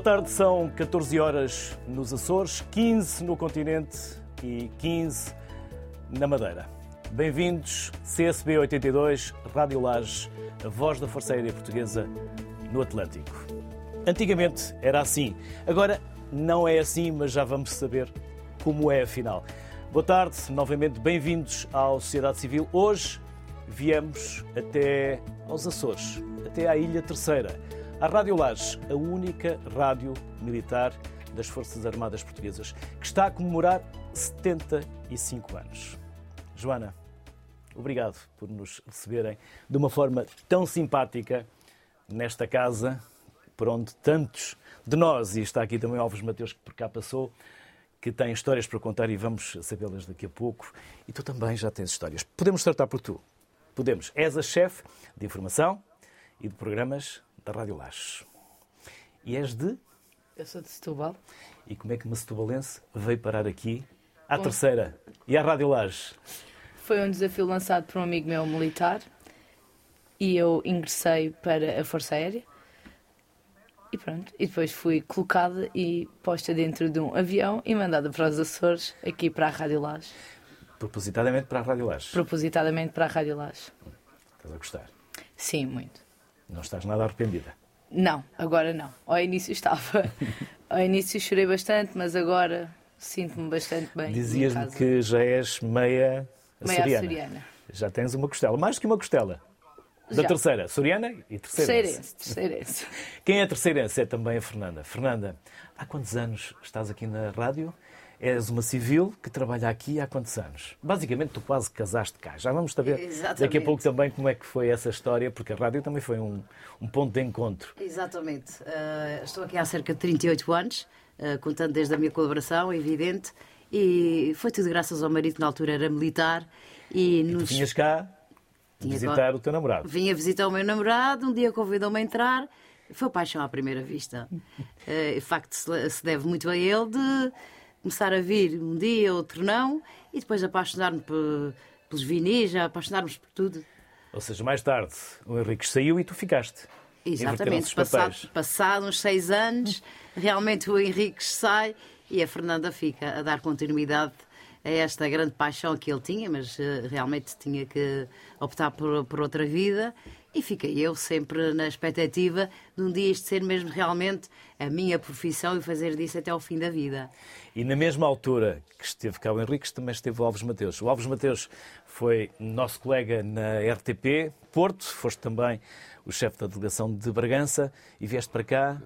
Boa tarde, são 14 horas nos Açores, 15 no continente e 15 na Madeira. Bem-vindos, CSB 82, Rádio Lages, a voz da Força Aérea Portuguesa no Atlântico. Antigamente era assim, agora não é assim, mas já vamos saber como é afinal. Boa tarde, novamente bem-vindos à Sociedade Civil. Hoje viemos até aos Açores, até à Ilha Terceira a Rádio Lages, a única rádio militar das Forças Armadas Portuguesas, que está a comemorar 75 anos. Joana, obrigado por nos receberem de uma forma tão simpática nesta casa, por onde tantos de nós, e está aqui também Alves Mateus, que por cá passou, que tem histórias para contar e vamos sabê-las daqui a pouco. E tu também já tens histórias. Podemos tratar por tu. Podemos. És a chefe de informação e de programas da Rádio Lages. E és de? Eu sou de Setúbal. E como é que uma setubalense veio parar aqui, à Bom, terceira, e à Rádio Lages? Foi um desafio lançado por um amigo meu militar e eu ingressei para a Força Aérea. E pronto, e depois fui colocada e posta dentro de um avião e mandada para os Açores, aqui para a Rádio Lages. Propositadamente para a Rádio Lages? Propositadamente para a Rádio Lages. Estás a gostar? Sim, muito. Não estás nada arrependida? Não, agora não. Ao início estava. Ao início chorei bastante, mas agora sinto-me bastante bem. Dizias-me que já és meia, meia açoriana. açoriana. Já tens uma costela, mais que uma costela. Da já. terceira, Soriana e terceirense. Terceirense, terceirense. Quem é terceirense é também a Fernanda. Fernanda, há quantos anos estás aqui na rádio? És uma civil que trabalha aqui há quantos anos? Basicamente, tu quase casaste cá. Já vamos saber Exatamente. daqui a pouco também como é que foi essa história, porque a rádio também foi um, um ponto de encontro. Exatamente. Uh, estou aqui há cerca de 38 anos, uh, contando desde a minha colaboração, é evidente, e foi tudo graças ao marido que na altura era militar. E, e nos... tu vinhas cá Tinha visitar o teu namorado. Vinha visitar o meu namorado, um dia convidou-me a entrar. Foi paixão à primeira vista. Uh, de facto, se deve muito a ele de começar a vir um dia, outro não, e depois apaixonar-me pelos vinis, apaixonar-nos por tudo. Ou seja, mais tarde o Henrique saiu e tu ficaste. Exatamente, passado, passado uns seis anos, realmente o Henrique sai e a Fernanda fica a dar continuidade a esta grande paixão que ele tinha, mas uh, realmente tinha que optar por, por outra vida e fiquei eu sempre na expectativa de um dia isto ser mesmo realmente a minha profissão e fazer disso até ao fim da vida. E na mesma altura que esteve cá o Henriques, também esteve o Alves Mateus. O Alves Mateus foi nosso colega na RTP Porto, foste também o chefe da delegação de Bragança e vieste para cá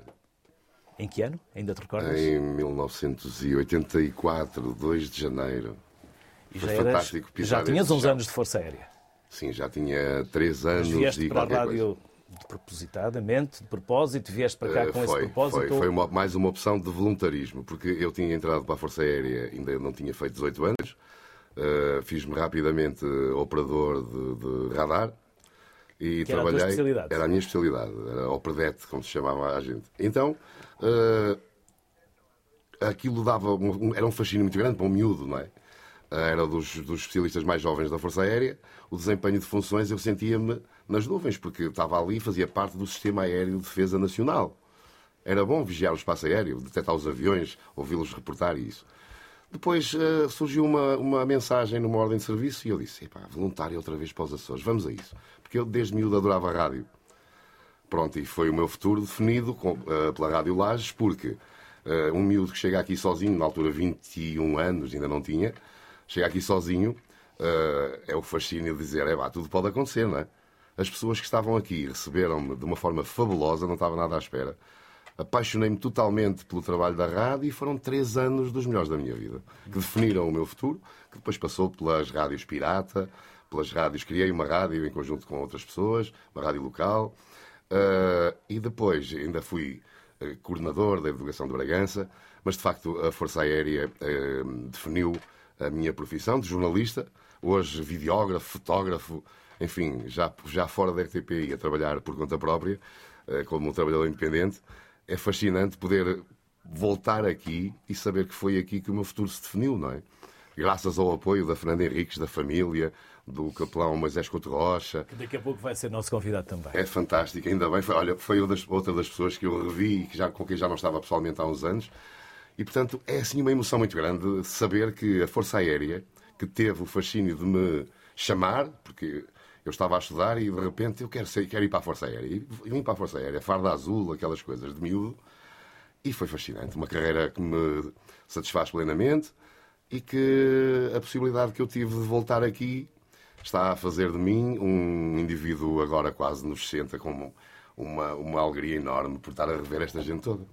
em que ano? Ainda te recordas? Em 1984, 2 de janeiro. E já, eras, já tinhas uns anos de Força Aérea. Sim, já tinha três anos Mas vieste para a rádio de propositadamente, de propósito, vieste para cá uh, com foi, esse propósito? Foi, foi uma, mais uma opção de voluntarismo, porque eu tinha entrado para a Força Aérea, ainda não tinha feito 18 anos, uh, fiz-me rapidamente operador de, de radar, e que trabalhei. Era a, especialidade. era a minha especialidade, era o predete, como se chamava a gente. Então, uh, aquilo dava. Um, era um fascínio muito grande para um miúdo, não é? Era dos, dos especialistas mais jovens da Força Aérea, o desempenho de funções eu sentia-me nas nuvens, porque estava ali e fazia parte do Sistema Aéreo de Defesa Nacional. Era bom vigiar o espaço aéreo, detectar os aviões, ouvi-los reportar isso. Depois uh, surgiu uma, uma mensagem numa ordem de serviço e eu disse: voluntário outra vez para os Açores, vamos a isso. Porque eu desde miúdo adorava a rádio. Pronto, e foi o meu futuro definido com, uh, pela Rádio Lages, porque uh, um miúdo que chega aqui sozinho, na altura 21 anos, ainda não tinha, chega aqui sozinho, uh, é o fascínio de dizer, é vá, tudo pode acontecer, não é? As pessoas que estavam aqui receberam-me de uma forma fabulosa, não estava nada à espera. Apaixonei-me totalmente pelo trabalho da rádio e foram três anos dos melhores da minha vida, que definiram o meu futuro, que depois passou pelas rádios pirata, pelas rádios, criei uma rádio em conjunto com outras pessoas, uma rádio local, uh, e depois ainda fui uh, coordenador da Educação de Bragança, mas de facto a Força Aérea uh, definiu a minha profissão de jornalista, hoje videógrafo, fotógrafo, enfim, já, já fora da RTP e a trabalhar por conta própria, eh, como um trabalhador independente, é fascinante poder voltar aqui e saber que foi aqui que o meu futuro se definiu, não é? graças ao apoio da Fernanda Henriques, da família, do capelão Moisés Couto Rocha. Que daqui a pouco vai ser nosso convidado também. É fantástico, ainda bem. Foi, olha, foi outra das pessoas que eu revi e que já, com quem já não estava pessoalmente há uns anos. E, portanto, é assim uma emoção muito grande saber que a Força Aérea, que teve o fascínio de me chamar, porque eu estava a estudar e de repente eu quero, ser, quero ir para a Força Aérea. E vim para a Força Aérea, farda azul, aquelas coisas de miúdo. E foi fascinante. Uma carreira que me satisfaz plenamente e que a possibilidade que eu tive de voltar aqui está a fazer de mim um indivíduo agora quase nos 60 com uma, uma alegria enorme por estar a rever esta gente toda.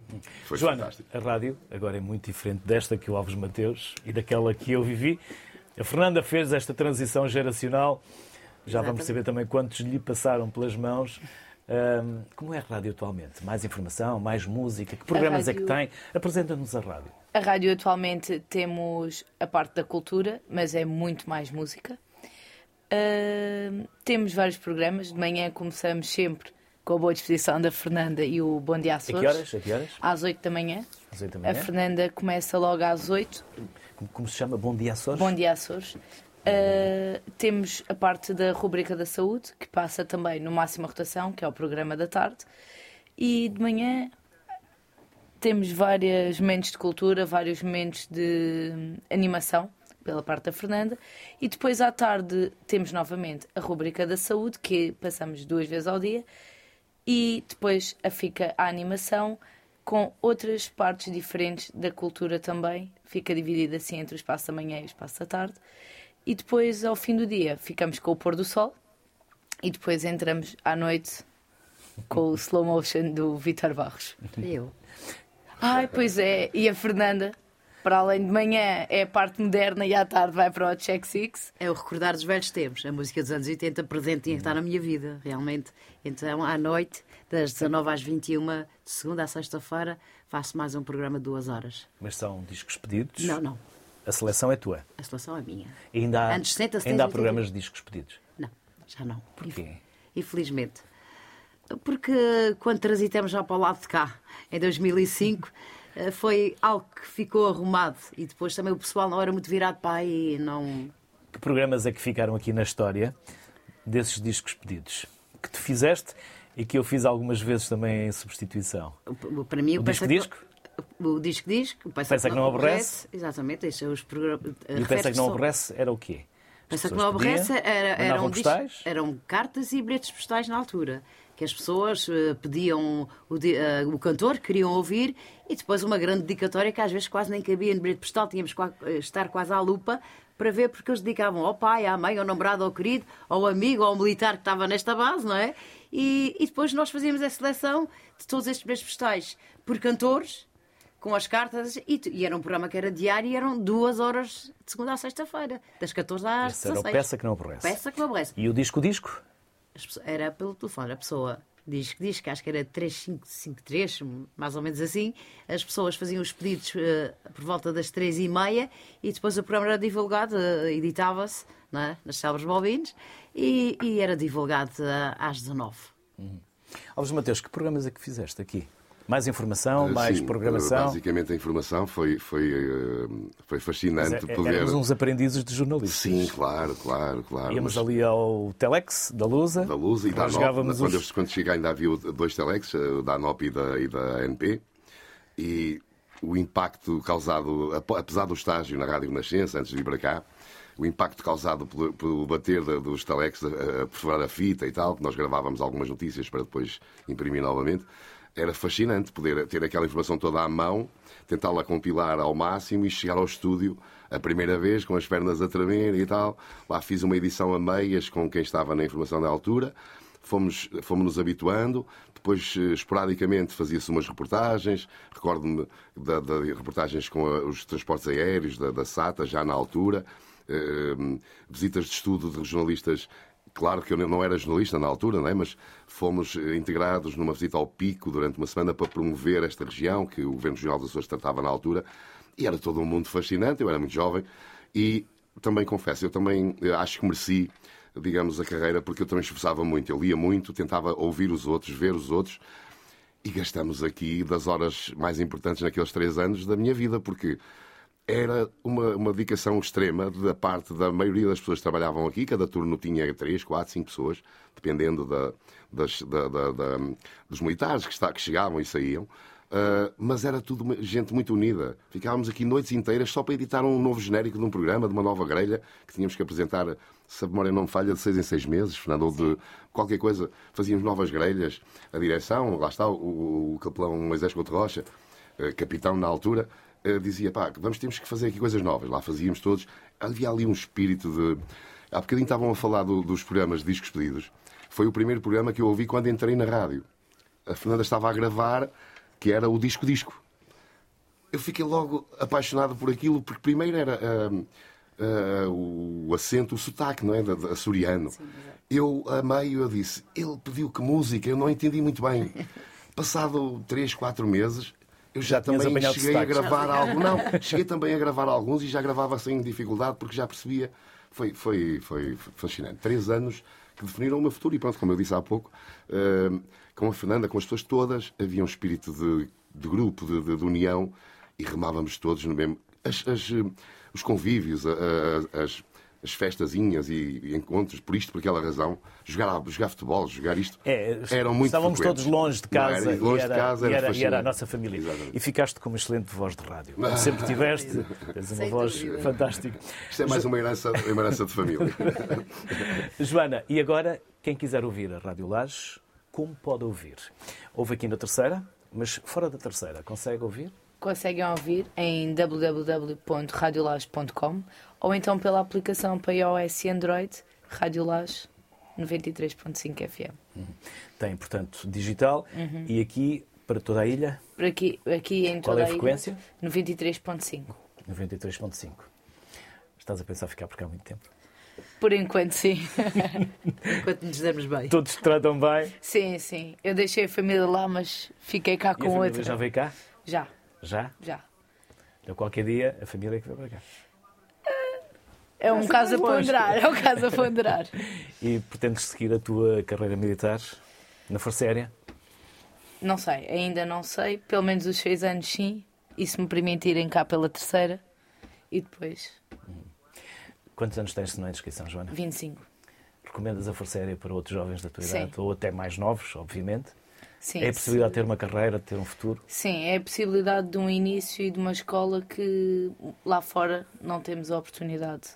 Foi Joana, fantástico. a rádio agora é muito diferente desta que o Alves Mateus e daquela que eu vivi. A Fernanda fez esta transição geracional. Já Exatamente. vamos saber também quantos lhe passaram pelas mãos. Um, como é a rádio atualmente? Mais informação, mais música? Que programas rádio... é que tem? Apresenta-nos a rádio. A rádio atualmente temos a parte da cultura, mas é muito mais música. Uh, temos vários programas. De manhã começamos sempre com a boa disposição da Fernanda e o Bom Dia Açores. A que horas? A que horas? Às 8 da manhã. Às 8 da manhã. A Fernanda começa logo às 8. Como, como se chama? Bom Dia Açores? Bom Dia Açores. Uh, temos a parte da rubrica da saúde, que passa também no Máxima Rotação, que é o programa da tarde. E de manhã temos vários momentos de cultura, vários momentos de animação pela parte da Fernanda, e depois à tarde temos novamente a rubrica da saúde, que passamos duas vezes ao dia, e depois a fica a animação com outras partes diferentes da cultura também, fica dividida assim entre o espaço da manhã e o espaço da tarde, e depois ao fim do dia ficamos com o pôr do sol, e depois entramos à noite com o slow motion do Vitor Barros. Eu. Ai, pois é, e a Fernanda para além de manhã é a parte moderna e à tarde vai para o Check Six. É o recordar dos velhos tempos. A música dos anos 80 presente tinha que estar na minha vida, realmente. Então, à noite, das 19 às 21, de segunda a sexta-feira, faço mais um programa de duas horas. Mas são discos pedidos? Não, não. A seleção é tua? A seleção é minha. E ainda há, Antes, ainda há programas de discos pedidos? Não, já não. Porquê? Infelizmente. Porque quando transitamos já para o lado de cá, em 2005 eh, foi algo que ficou arrumado e depois também o pessoal não era muito virado para aí não. Que programas é que ficaram aqui na história desses discos pedidos? Que tu fizeste e que eu fiz algumas vezes também em substituição. Para mim o, disco disco? O disco disco o pensa, pensa que não aborrece, exatamente esses os programas e o pensa que não aborrece era o quê? Pensa que não aborrece era, eram, discos, eram cartas e bilhetes postais na altura que as pessoas uh, pediam o, uh, o, cantor, queriam ouvir, e depois uma grande dedicatória que às vezes quase nem cabia no bilhete postal, tínhamos que eh, estar quase à lupa para ver porque eles dedicavam ao pai, à mãe, ao namorado, ao querido, ao amigo, ao militar que estava nesta base, não é? E, e depois nós fazíamos a seleção de todos estes bilhetes postais por cantores, com as cartas, e, e, era um programa que era diário e eram duas horas de segunda a sexta-feira, das 14 às 16. Era o Peça que não aborrece. Peça que não aborrece. E o disco-disco? Era pelo telefone. A pessoa diz que diz que acho que era 3553, mais ou menos assim. As pessoas faziam os pedidos uh, por volta das três e meia e depois o programa era divulgado, uh, editava-se é? nas célebres bobinas e, e, era divulgado uh, às 19. Uhum. Alves Mateus, que programas é que fizeste aqui? Mais informação, eh, mais Sim, programação? Basicamente a informação foi, foi, eh, foi fascinante é, poder... Éramos uns aprendizes de jornalistas. Sim, claro, claro, claro. Íamos mas... ali ao Telex, da Lusa. Da Lusa e da Anop. Quando, os... quando cheguei ainda havia dois Telex, eh, da Anop e da, e da NP. E o impacto causado, apesar do estágio na Rádio Nascença, antes de vir para cá, o impacto causado pelo, pelo bater dos telex a, a perfurar a fita e tal, que nós gravávamos algumas notícias para depois imprimir novamente, era fascinante poder ter aquela informação toda à mão, tentá-la compilar ao máximo e chegar ao estúdio a primeira vez com as pernas a tremer e tal. Lá fiz uma edição a meias com quem estava na informação da altura. Fomos, fomos nos habituando, depois eh, esporadicamente fazia-se umas reportagens, recordo-me de, de, reportagens com a, os transportes aéreos da, da SATA, já na altura, eh, visitas de estudo de jornalistas Claro que eu não era jornalista na altura, não é? mas fomos eh, integrados numa visita ao Pico durante uma semana para promover esta região que o Governo Regional das Açores tratava na altura. E era todo um mundo fascinante, eu era muito jovem. E também confesso, eu também eh, acho que mereci, digamos, a carreira, porque eu também esforçava muito. Eu lia muito, tentava ouvir os outros, ver os outros. E gastamos aqui das horas mais importantes naqueles três anos da minha vida, porque era uma, uma dedicação extrema da parte da maioria das pessoas que trabalhavam aqui. Cada turno tinha três, quatro, cinco pessoas, dependendo da, das, da, da, da, dos militares que, está, que chegavam e saíam. Uh, mas era tudo gente muito unida. Ficávamos aqui noites inteiras só para editar um novo genérico de um programa, de uma nova grelha, que tínhamos que apresentar, se a memória não me falha, de seis em seis meses, Fernando, ou de qualquer coisa. Fazíamos novas grelhas. A direção, lá está o, o capelão Moisés Couto Rocha, uh, capitão na altura, dizia, pá, vamos, temos que fazer aqui coisas novas. Lá fazíamos todos. Havia ali um espírito de... Há bocadinho estavam a falar do, dos programas de discos pedidos. Foi o primeiro programa que eu ouvi quando entrei na rádio. A Fernanda estava a gravar que era o disco-disco. Eu fiquei logo apaixonado por aquilo, porque primeiro era uh, uh, o acento, o sotaque, não é? Da, açoriano. Sim, eu amei, eu disse, ele pediu que música, eu não entendi muito bem. Passado três, quatro meses, eu já, já também cheguei a gravar algo. Não, cheguei também a gravar alguns e já gravava sem dificuldade, porque já percebia. Foi, foi, foi fascinante. Três anos que definiram o meu futuro e pronto, como eu disse há pouco. Uh, com a Fernanda, com as pessoas todas, havia um espírito de, de grupo, de, de, de, união e remávamos todos no mesmo. As, as, os convívios, as, as festazinhas e, e, encontros, por isto, por aquela razão, jogar, jogar futebol, jogar isto, é, eram muito Estávamos frequentes. todos longe de casa, era, longe e, era, de casa era, e, era, e, era, a nossa família. Exatamente. E ficaste com uma excelente voz de rádio. Sempre tiveste, tens uma voz dúvida. fantástica. Isto é mais uma herança, uma herança de família. Joana, e agora, quem quiser ouvir a Rádio Lages, como pode ouvir? Houve aqui na terceira, mas fora da terceira, consegue ouvir? Conseguem ouvir em www.radiolage.com ou então pela aplicação para iOS e Android, Radiolage 93.5 FM. Uhum. Tem, portanto, digital uhum. e aqui para toda a ilha? Por aqui, aqui em Qual toda é a, a frequência? 93.5. 93.5. Estás a pensar ficar por cá há muito tempo? Por enquanto, sim. enquanto nos damos bem. Todos te tratam bem? Sim, sim. Eu deixei a família lá, mas fiquei cá e com outra. já veio cá? Já. Já? Já. Então qualquer dia a família é que vai para cá. É um caso a ponderar, é um caso a ponderar. e pretendes seguir a tua carreira militar na Força Aérea? Não sei, ainda não sei. Pelo menos os seis anos sim. E se me permitirem cá pela terceira. E depois. Quantos anos tens, se não é Joana? 25. Recomendas a Força Aérea para outros jovens da tua idade? Ou até mais novos, obviamente? Sim, é a possibilidade de ter uma carreira, de ter um futuro? Sim, é a possibilidade de um início e de uma escola que lá fora não temos a oportunidade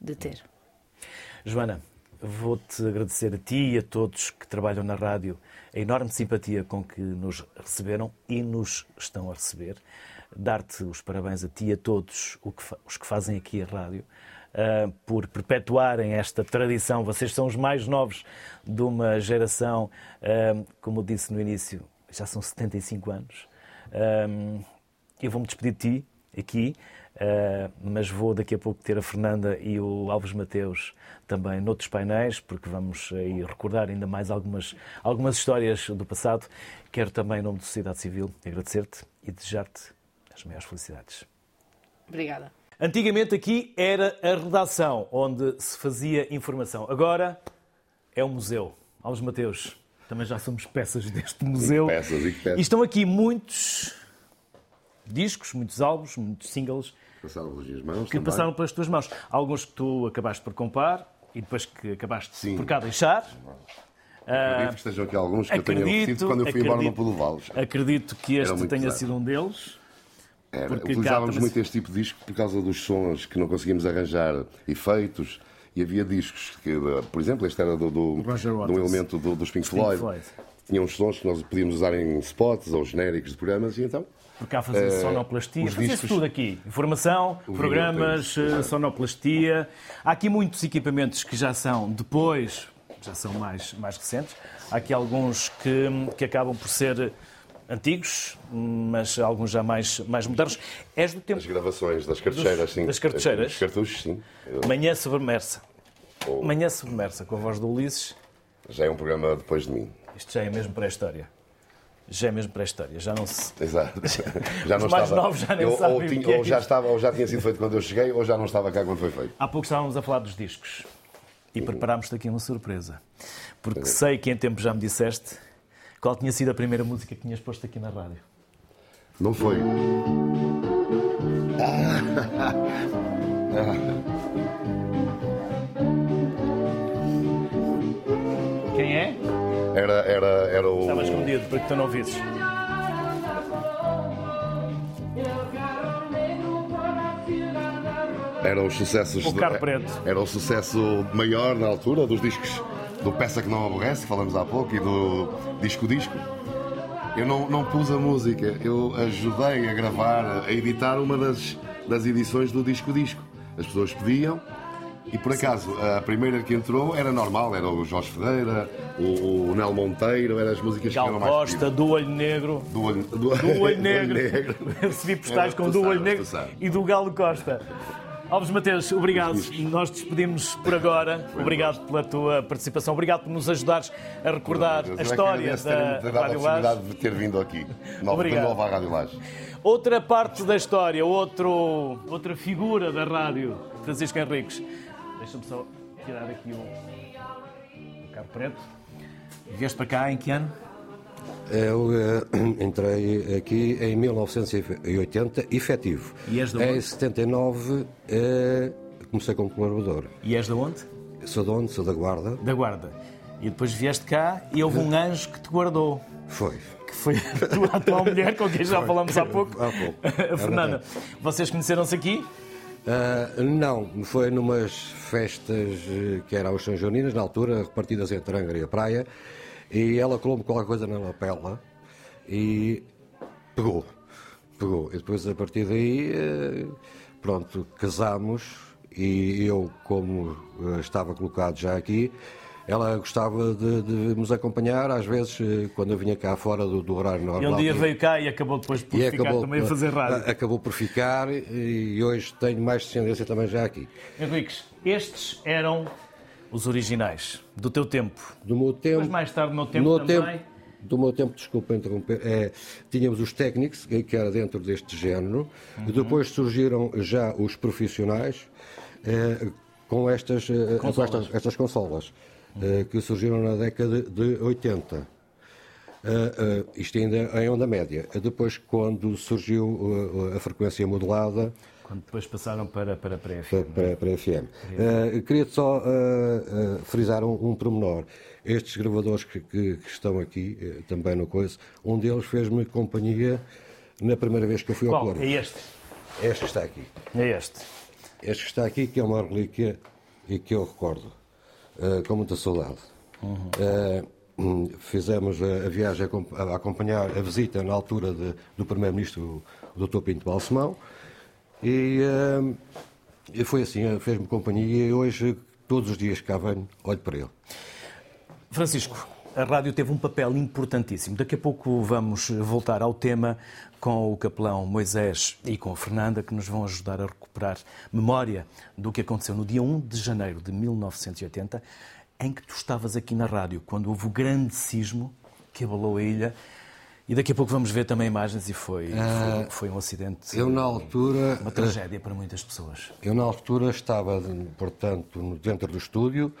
de ter. Joana, vou-te agradecer a ti e a todos que trabalham na rádio a enorme simpatia com que nos receberam e nos estão a receber. Dar-te os parabéns a ti e a todos os que fazem aqui a rádio. Uh, por perpetuarem esta tradição. Vocês são os mais novos de uma geração, uh, como eu disse no início, já são 75 anos. Uh, eu vou-me despedir de ti aqui. Uh, mas vou daqui a pouco ter a Fernanda e o Alves Mateus também noutros painéis, porque vamos aí recordar ainda mais algumas, algumas histórias do passado. Quero também, em nome da Sociedade Civil, agradecer-te e desejar-te as maiores felicidades. Obrigada. Antigamente aqui era a redação onde se fazia informação. Agora é o museu. Alves Mateus, também já somos peças deste museu. E peças, e peças. E estão aqui muitos discos, muitos álbuns, muitos singles passaram pelas mãos. Que também. passaram pelas tuas mãos. Alguns que tu acabaste por comprar e depois que acabaste Sim. por cá deixar. Acredito que estejam aqui alguns que acredito, eu oferecido quando eu fui embora não pude levá-los. Acredito que este tenha sido um deles. Era. Utilizávamos muito este tipo de disco por causa dos sons que não conseguimos arranjar efeitos. E havia discos que, por exemplo, este era do, do, do elemento do, dos Pink, Pink Floyd. Floyd. Tinha uns sons que nós podíamos usar em spots ou genéricos de programas e então por cá fazer uh, sonoplastia, fazia discos... tudo aqui. Informação, programas, uh, sonoplastia. Há aqui muitos equipamentos que já são depois, já são mais, mais recentes. Há aqui alguns que, que acabam por ser antigos, mas alguns já mais, mais modernos. És do tempo... As gravações das cartucheiras, sim. Das cartucheiras? Dos cartuchos, sim. Manhã Submersa. Ou... Manhã Submersa, com a voz do Ulisses. Já é um programa depois de mim. Isto já é mesmo pré-história já é mesmo pré-história, já não se. Exato. Já não Os mais estava... novos já nem eu, sabem. Ou, tinha, ou, já estava, ou já tinha sido feito quando eu cheguei, ou já não estava cá quando foi feito. Há pouco estávamos a falar dos discos e preparámos-te aqui uma surpresa. Porque é. sei que em tempo já me disseste qual tinha sido a primeira música que tinhas posto aqui na rádio. Não foi. Ah. Quem é? Era, era, era o. Estava escondido para que tu não visses. Eram os sucessos. O Carro Preto. Era o sucesso maior na altura dos discos do Peça que Não Aborrece, falamos há pouco, e do Disco Disco. Eu não, não pus a música, eu ajudei a gravar, a editar uma das, das edições do Disco Disco. As pessoas pediam e por acaso a primeira que entrou era normal, era o Jorge Ferreira, o, o Nel Monteiro, eram as músicas Gal que eram mais Costa, do Olho Negro. do olho, do, Do Olho Negro. Recebi postais com do Olho Negro passado. e do Galo Costa. Alves Mateus, obrigado. Nós despedimos por agora. Obrigado pela tua participação. Obrigado por nos ajudares a recordar é a que história terem-me da Rádio oportunidade Laje. de ter vindo aqui. Nova, Obrigado. de novo à Rádio Laje. Outra parte da história, outro, outra figura da rádio, Francisco Henriques. Deixa-me só tirar aqui o, o carro preto. Vieste para cá em que ano? Eu eh, entrei aqui em 1980, efetivo. E és de onde? Em 79 eh, comecei como colaborador. E és de onde? Sou de onde? Sou da Guarda. Da Guarda. E depois vieste cá e houve um anjo que te guardou. Foi. que foi a tua atual mulher, com quem já falamos há pouco. Há pouco. Fernanda. Vocês conheceram-se aqui? Ah, não, foi numas festas eh, que eram os São na altura, repartidas entre Angra e a praia, e ela colou-me qualquer coisa na lapela e pegou. Pegou. E depois, a partir daí, eh, pronto, casámos e eu, como eh, estava colocado já aqui, ela gostava de, de nos acompanhar, às vezes, eh, quando eu vinha cá fora do, do horário normal. E um dia veio cá e acabou depois por ficar também a fazer rádio. Acabou por ficar e hoje tenho mais descendência também já aqui. Henriques, estes eram os originais do teu tempo. Do meu tempo. Mas mais tarde, no meu tempo no também. tempo- do meu tempo, desculpa interromper, é, tínhamos os técnicos, que que era dentro deste género, e depois surgiram já os profissionais eh, com estas, eh, com estas, estas consolas, eh, que surgiram na década de 80. Uh, uh, isto ainda em onda média. Depois, quando surgiu uh, a frequência modulada Quando depois passaram para, para, para a FM. para, para, para a FM. Uh, queria só uh, uh, frisar um, um pormenor. Estes gravadores que, que- que estão aqui, eh, também no coisa, um deles fez-me companhia na primeira vez que eu fui ao Qual? Corvo. É este. Este que está aqui. É este. Este que está aqui, que é uma relíquia e que eu recordo com muita saudade. Eh, hum, fizemos a, a viagem a, a acompanhar a visita na altura de- do Primeiro-Ministro, o Dr. Pinto Balsemão, e, eh, e foi assim, eh, fez-me companhia e hoje, todos os dias que cá venho, olho para ele. Francisco, a rádio teve um papel importantíssimo. Daqui a pouco vamos voltar ao tema com o capelão Moisés e com a Fernanda, que nos vão ajudar a recuperar memória do que aconteceu no dia 1 de janeiro de 1980, em que tu estavas aqui na rádio, quando houve o grande sismo que abalou a ilha. E daqui a pouco vamos ver também imagens e foi, foi, foi um acidente, Eu, na altura, uma tragédia para muitas pessoas. Eu, na altura, estava, portanto, dentro do estúdio,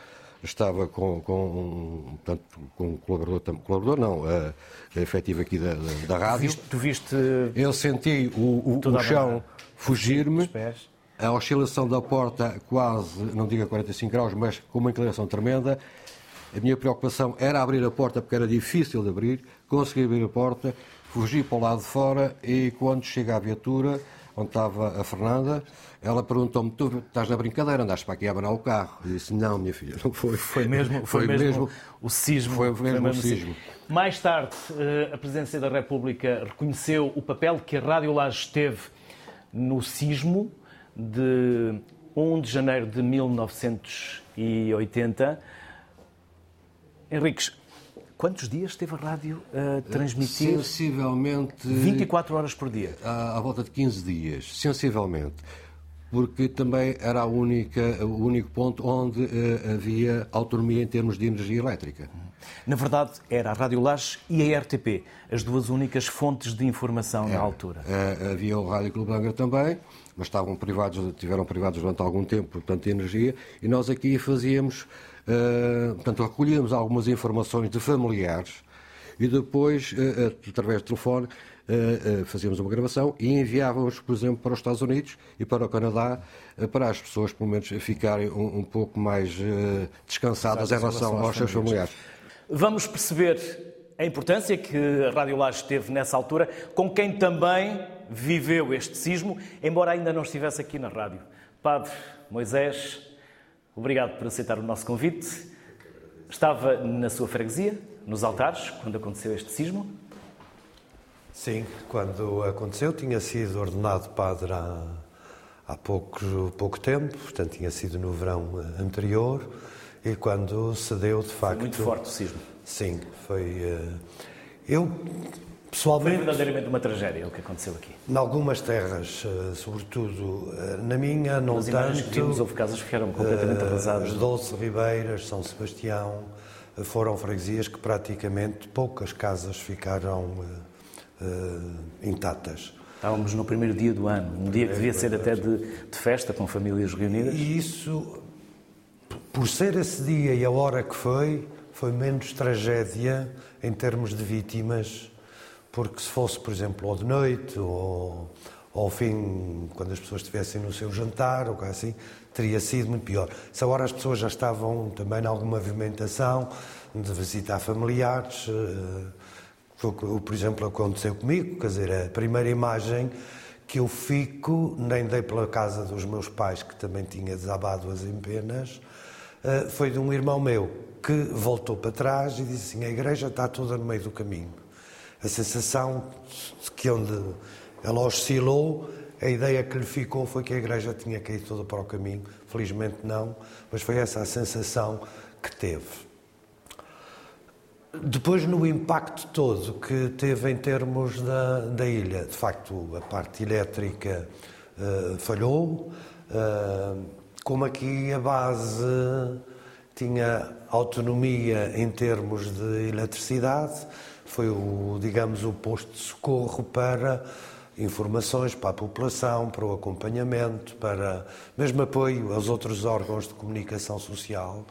estava com, com, portanto, com um colaborador, colaborador não, a, a efetivo aqui da, da, rádio. Viste- tu viste Eu senti o, o, o chão fugir-me, a oscilação da porta quase, não digo a 45 graus, mas com uma inclinação tremenda. A minha preocupação era abrir a porta porque era difícil de abrir. Consegui abrir a porta, fugi para o lado de fora e quando chega à viatura, onde estava a Fernanda, ela perguntou-me: Tu estás na brincadeira, andaste para aqui a abanar o carro? E disse: Não, minha filha, não foi. Foi mesmo, foi mesmo, o sismo. Foi mesmo o sismo. Mais tarde, eh, a Presidência da República reconheceu o papel que a Rádio Laje teve no sismo de 1 de janeiro de 1980. Henriques, quantos dias teve a rádio a transmitir? Sensivelmente. 24 horas por dia. à, à volta de 15 dias, sensivelmente, porque também era a única, o único ponto onde eh, havia autonomia em termos de energia elétrica. Na verdade, era a Rádio Laje e a RTP, as duas únicas fontes de informação na altura. Eh, havia o Rádio Clube Angra também, mas estavam privados, tiveram privados durante algum tempo, portanto, de energia, e nós aqui fazíamos, eh, portanto, recolhíamos algumas informações de familiares e depois, eh, através do telefone, uh, fazíamos uma gravação e enviávamos, por exemplo, para os Estados Unidos e para o Canadá, para as pessoas, pelo menos, ficarem um, um pouco mais descansadas em relação aos seus familiares. Vamos perceber a importância que a Rádio Laje teve nessa altura, com quem também viveu este sismo, embora ainda não estivesse aqui na rádio. Padre Moisés, obrigado por aceitar o nosso convite. Estava na sua freguesia, nos altares, quando aconteceu este sismo? Sim, quando aconteceu, tinha sido ordenado padre há, há pouco, pouco tempo, portanto, tinha sido no verão anterior, e quando se deu, de facto. Foi muito forte o sismo. Sim, foi. Eh, eu, pessoalmente. Foi verdadeiramente uma tragédia o que aconteceu aqui. Em algumas terras, eh, sobretudo eh, na minha, não Nas tanto. Que vimos, houve casas que ficaram completamente arrasadas. As Doce Ribeiras, São Sebastião, foram freguesias que praticamente poucas casas ficaram uh, intactas. Estávamos no primeiro dia do ano, um dia que devia ser até de, de festa, com famílias reunidas. E isso, por ser esse dia e a hora que foi, foi menos tragédia em termos de vítimas, porque se fosse, por exemplo, ao de noite ou ao fim, quando as pessoas estivessem no seu jantar ou assim, teria sido muito pior. Se agora as pessoas já estavam também em alguma movimentação de visitar familiares, eh, por exemplo, aconteceu comigo, quer dizer, a primeira imagem que eu fico, nem dei pela casa dos meus pais, que também tinha desabado as empenas, eh, foi de um irmão meu, que voltou para trás e disse assim: a igreja está toda no meio do caminho. A sensação de que onde ela oscilou, a ideia que lhe ficou foi que a igreja tinha caído toda para o caminho. Felizmente não, mas foi essa a sensação que teve. Depois, no impacto todo que teve em termos da, da ilha, de facto, a parte elétrica uh, falhou, uh, como aqui a base tinha autonomia em termos de eletricidade, foi o, digamos, o posto de socorro para informações para a população, para o acompanhamento, para mesmo apoio aos outros órgãos de comunicação social,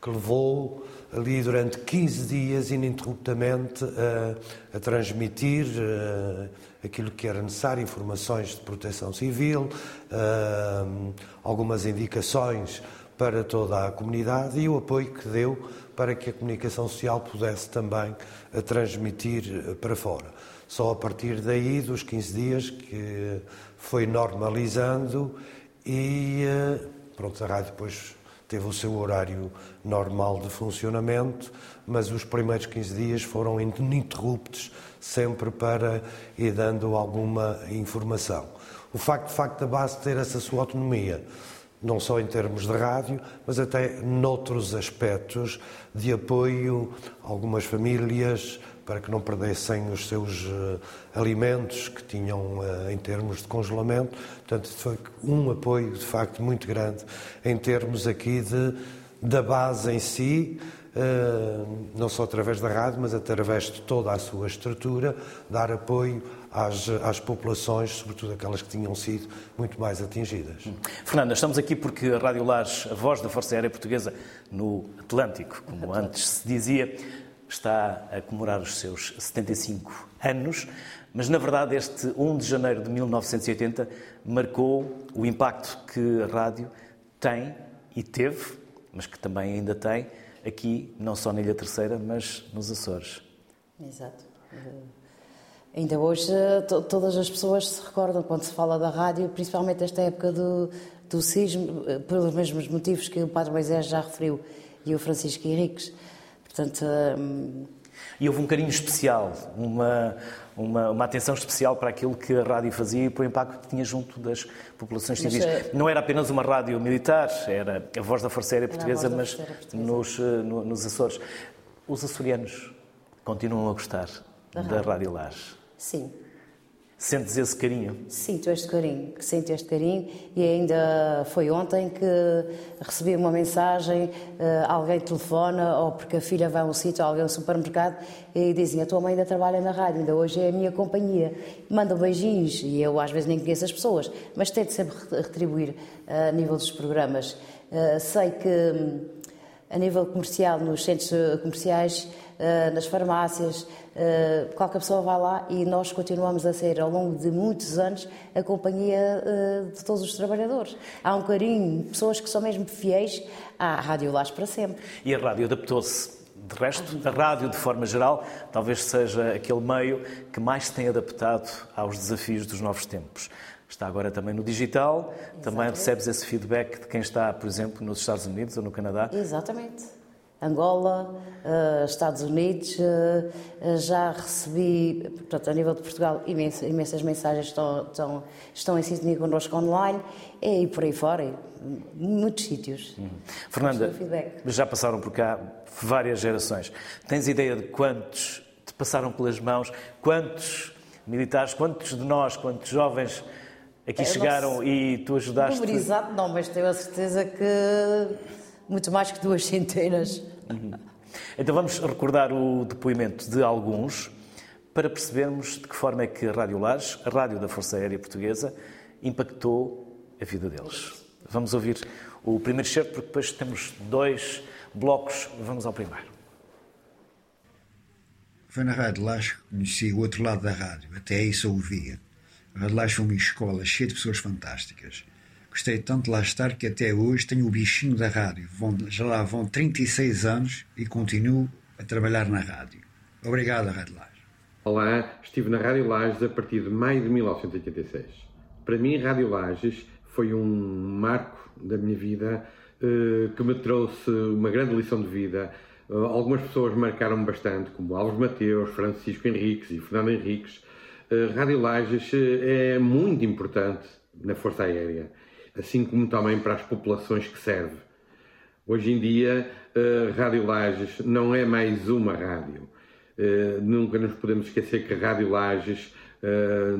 que levou ali durante 15 dias ininterruptamente a, a transmitir eh, aquilo que era necessário, informações de proteção civil, eh, algumas indicações para toda a comunidade e o apoio que deu para que a comunicação social pudesse também eh, transmitir eh, para fora. Só a partir daí, dos 15 dias, que foi normalizando e eh, pronto, a rádio depois teve o seu horário normal de funcionamento, mas os primeiros 15 dias foram ininterruptos, sempre para ir dando alguma informação. O facto, de facto da base ter essa sua autonomia não só em termos de rádio, mas até noutros aspectos de apoio a algumas famílias para que não perdessem os seus uh, alimentos que tinham uh, em termos de congelamento. Portanto, foi um apoio de facto muito grande em termos aqui de, da base em si, uh, não só através da rádio, mas através de toda a sua estrutura, dar apoio às, às populações, sobretudo aquelas que tinham sido muito mais atingidas. Fernanda, estamos aqui porque a Rádio Lares, a voz da Força Aérea Portuguesa no Atlântico, como Atlântico. antes se dizia, está a comemorar os seus 75 anos, mas na verdade este 1 de janeiro de 1980 marcou o impacto que a rádio tem e teve, mas que também ainda tem, aqui, não só na Ilha Terceira, mas nos Açores. Exato. Ainda hoje to todas as pessoas se recordam quando se fala da rádio, principalmente esta época do, do sismo, eh, pelos mesmos motivos que o Padre Moisés já referiu e o Francisco Henriques. Portanto, hum... E houve um carinho especial, uma, uma, uma, atenção especial para aquilo que a rádio fazia e para o impacto que tinha junto das populações civis. Mas, eh, Não era apenas uma rádio militar, era a voz da Força Aérea Portuguesa, mas portuguesa. Nos, no, nos Açores. Os açorianos continuam a gostar da, da Rádio Laje. Sim. Sentes esse carinho? Sinto este carinho, sinto este carinho e ainda foi ontem que recebi uma mensagem, eh, alguém telefona ou porque a filha vai a um sítio, alguém a um supermercado e dizem a tua mãe ainda trabalha na rádio, ainda hoje é a minha companhia. Mandam beijinhos e eu às vezes nem conheço as pessoas, mas tento sempre retribuir eh, a nível dos programas. Eh, sei que hum, a nível comercial, nos centros comerciais, nas farmácias, uh, qualquer pessoa vai lá e nós continuamos a ser, ao longo de muitos anos, a companhia uh, de todos os trabalhadores. Há um carinho, pessoas que são mesmo fiéis à Rádio Lás para sempre. E a rádio adaptou-se de resto, a rádio, de forma geral, talvez seja aquele meio que mais se tem adaptado aos desafios dos novos tempos. Está agora também no digital, Exatamente. também recebes esse feedback de quem está, por exemplo, nos Estados Unidos ou no Canadá? Exatamente. Angola, uh, Estados Unidos, uh, já recebi, portanto, a nível de Portugal, imensas, imensas mensagens estão, estão, estão em sintonia connosco online e por aí fora, muitos sítios. Hum. Fernanda, já passaram por cá várias gerações. Tens ideia de quantos te passaram pelas mãos, quantos militares, quantos de nós, quantos jovens aqui chegaram e tu ajudaste? Numerizado não, mas tenho a certeza que muito mais que duas centenas. Uhum. Então vamos recordar o depoimento de alguns para percebermos de que forma é que a Rádio Lages, a rádio da Força Aérea Portuguesa, impactou a vida deles. Vamos ouvir o primeiro certo, porque depois temos dois blocos. Vamos ao primeiro. Foi na Rádio Lages que conheci o outro lado da rádio, até aí só ouvia. Lá foi uma escola cheia de pessoas fantásticas. Gostei tanto de lá estar que até hoje tenho o bichinho da rádio. Vão, já lá vão 36 anos e continuo a trabalhar na rádio. Obrigado, Rádio Lages. Olá, estive na Rádio Lages a partir de maio de 1986. Para mim, Rádio Lages foi um marco da minha vida uh, que me trouxe uma grande lição de vida. Uh, algumas pessoas marcaram-me bastante, como Alves Mateus, Francisco Henriques e Fernando Henriques, Rádio Lages eh, é muito importante na Força Aérea, assim como também para as populações que serve. Hoje em dia, Rádio Lages não é mais uma rádio. Eh, nunca nos podemos esquecer que Rádio Lages, eh,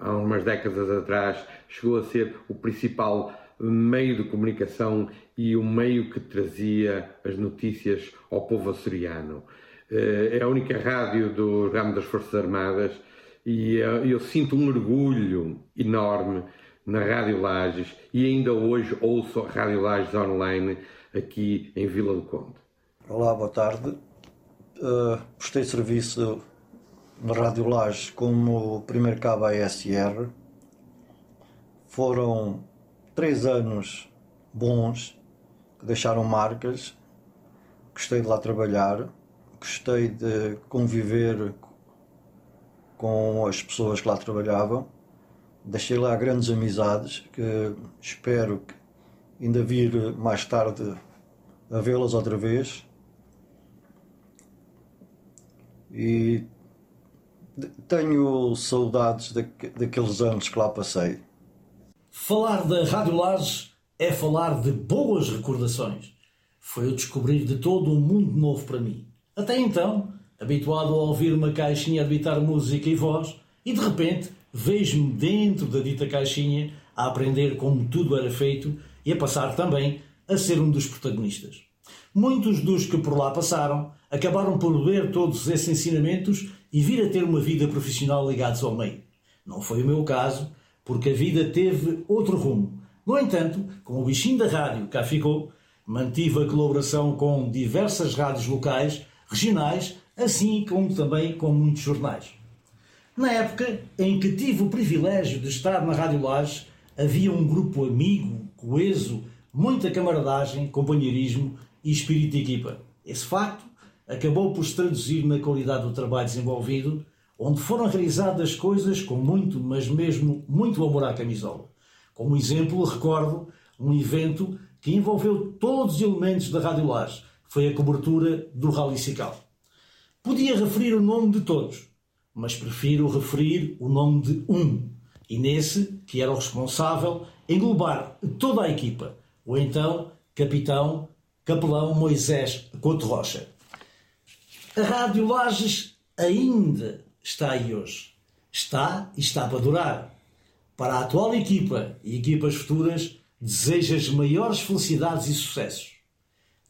há umas décadas atrás, chegou a ser o principal meio de comunicação e o meio que trazia as notícias ao povo açoriano. É a única rádio do ramo das Forças Armadas e eu sinto um orgulho enorme na Rádio Lages e ainda hoje ouço a Rádio Lages online aqui em Vila do Conde. Olá, boa tarde. Uh, prestei serviço na Rádio Lages como primeiro cabo ASR. Foram três anos bons que deixaram marcas. Gostei de lá trabalhar, gostei de conviver com as pessoas que lá trabalhavam. Deixei lá grandes amizades que espero que ainda vir mais tarde a vê-las outra vez. E tenho saudades daqueles anos que lá passei. Falar da Rádio Lages é falar de boas recordações. Foi o descobrir de todo um mundo novo para mim. Até então, habituado a ouvir uma caixinha a debitar música e voz, e de repente vejo-me dentro da dita caixinha a aprender como tudo era feito e a passar também a ser um dos protagonistas. Muitos dos que por lá passaram acabaram por ler todos esses ensinamentos e vir a ter uma vida profissional ligados ao meio. Não foi o meu caso, porque a vida teve outro rumo. No entanto, com o bichinho da rádio cá ficou, mantive a colaboração com diversas rádios locais, regionais assim como também com muitos jornais. Na época em que tive o privilégio de estar na Rádio Lages, havia um grupo amigo, coeso, muita camaradagem, companheirismo e espírito de equipa. Esse facto acabou por se traduzir na qualidade do trabalho desenvolvido, onde foram realizadas coisas com muito, mas mesmo muito amor à camisola. Como exemplo, recordo um evento que envolveu todos os elementos da Rádio Lages, que foi a cobertura do Rally Cical. Podia referir o nome de todos, mas prefiro referir o nome de um, e nesse, que era o responsável, englobar toda a equipa, o então capitão, capelão Moisés Couto Rocha. A Rádio Lages ainda está aí hoje. Está e está para durar. Para a atual equipa e equipas futuras, desejo as maiores felicidades e sucessos.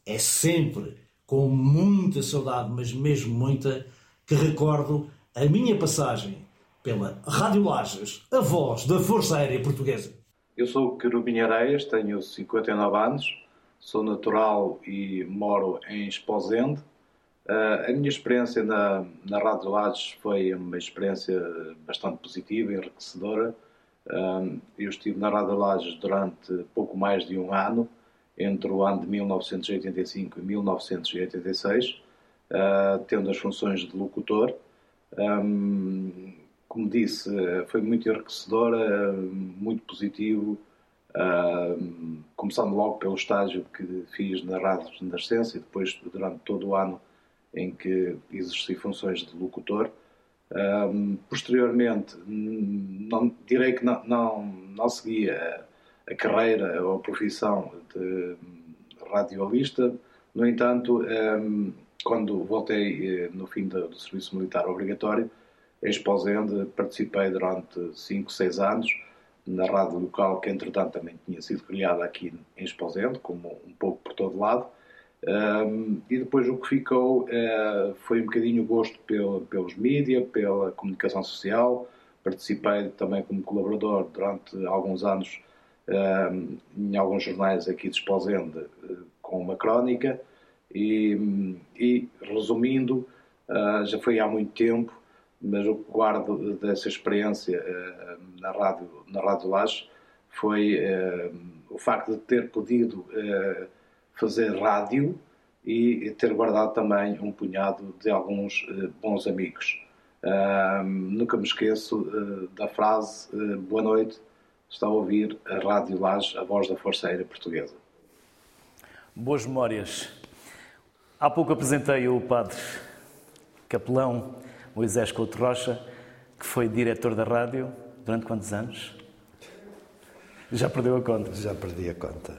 É sempre com muita saudade, mas mesmo muita, que recordo a minha passagem pela Rádio Lages, a voz da Força Aérea Portuguesa. Eu sou o Querubim Areias, tenho 59 anos, sou natural e moro em Esposende. a minha experiência na, na Rádio Lages foi uma experiência bastante positiva, enriquecedora. eu estive na Rádio Lages durante pouco mais de um ano, entre o ano de 1985 e 1986, tendo as funções de locutor. Como disse, foi muito enriquecedora, muito positivo, começando logo pelo estágio que fiz na Rádio de Nascença e depois durante todo o ano em que exerci funções de locutor. Um, posteriormente, não, direi que não, não, não segui a, carreira ou a profissão de radialista. No entanto, um, quando voltei eh, no fim do, serviço militar obrigatório, em Esposende, participei durante 5, 6 anos na rádio local, que entretanto também tinha sido criada aqui em Esposende, como um pouco por todo lado. Um, e depois o que ficou uh, foi um bocadinho o gosto pelo, pelos mídias, pela comunicação social. Participei também como colaborador durante alguns anos um, em alguns jornais aqui de Esposende uh, com uma crónica. E, e resumindo, uh, já foi há muito tempo, mas o que guardo dessa experiência na Rádio, na rádio Laje foi o facto de ter podido fazer rádio e ter guardado também um punhado de alguns uh, bons amigos. Uh, nunca me esqueço uh, da frase Boa noite, está a ouvir a Rádio Laje, a voz da Força Aérea Portuguesa. Boas memórias. Há pouco apresentei o padre capelão Moisés Couto Rocha, que foi diretor da rádio durante quantos anos? Já perdeu a conta? Já perdi a conta.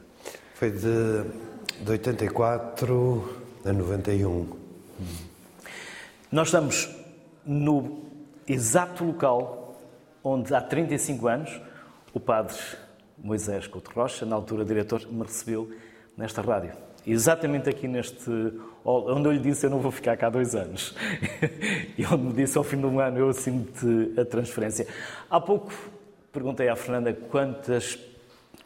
Foi de de 84 a 91. Nós estamos no exato local onde há 35 anos o padre Moisés Couto Rocha, na altura diretor, me recebeu nesta rádio. Exatamente aqui neste. onde eu lhe disse eu não vou ficar cá dois anos. e onde me disse ao fim de um ano eu assinto a transferência. Há pouco perguntei à Fernanda quantas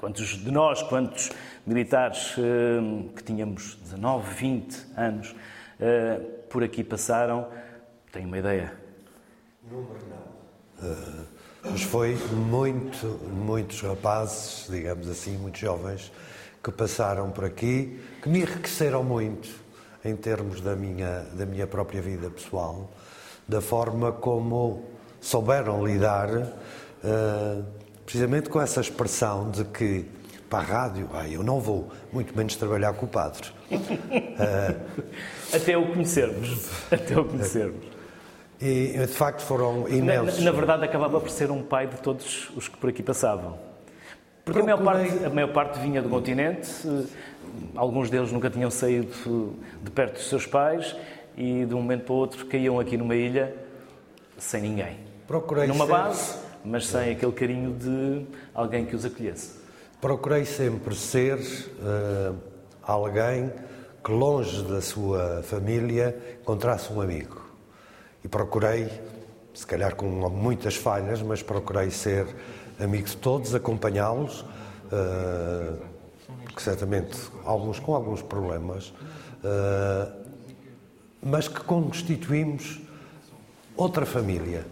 Quantos de nós, quantos militares eh, que tínhamos 19, 20 anos eh, por aqui passaram? Tem uma ideia? Número não. Uh, mas foi muito, muitos rapazes, digamos assim, muitos jovens, que passaram por aqui, que me enriqueceram muito em termos da minha, da minha própria vida pessoal, da forma como souberam lidar. Uh, precisamente com essa expressão de que para a rádio, ah, eu não vou, muito menos trabalhar com o padre. uh... Até o conhecermos. Até o conhecermos. E, de facto, foram imensos. Na, na, verdade, acabava por ser um pai de todos os que por aqui passavam. Porque a, maior parte, a maior parte vinha do continente, eh, alguns deles nunca tinham saído de perto dos seus pais e, de um momento para o outro, caíam aqui numa ilha sem ninguém. Procurei numa ser... base mas sem aquele carinho de alguém que os acolhesse. Procurei sempre ser uh, alguém que, longe da sua família, encontrasse um amigo. E procurei, se calhar com muitas falhas, mas procurei ser amigo de todos, acompanhá-los, uh, certamente alguns com alguns problemas, uh, mas que constituímos outra família.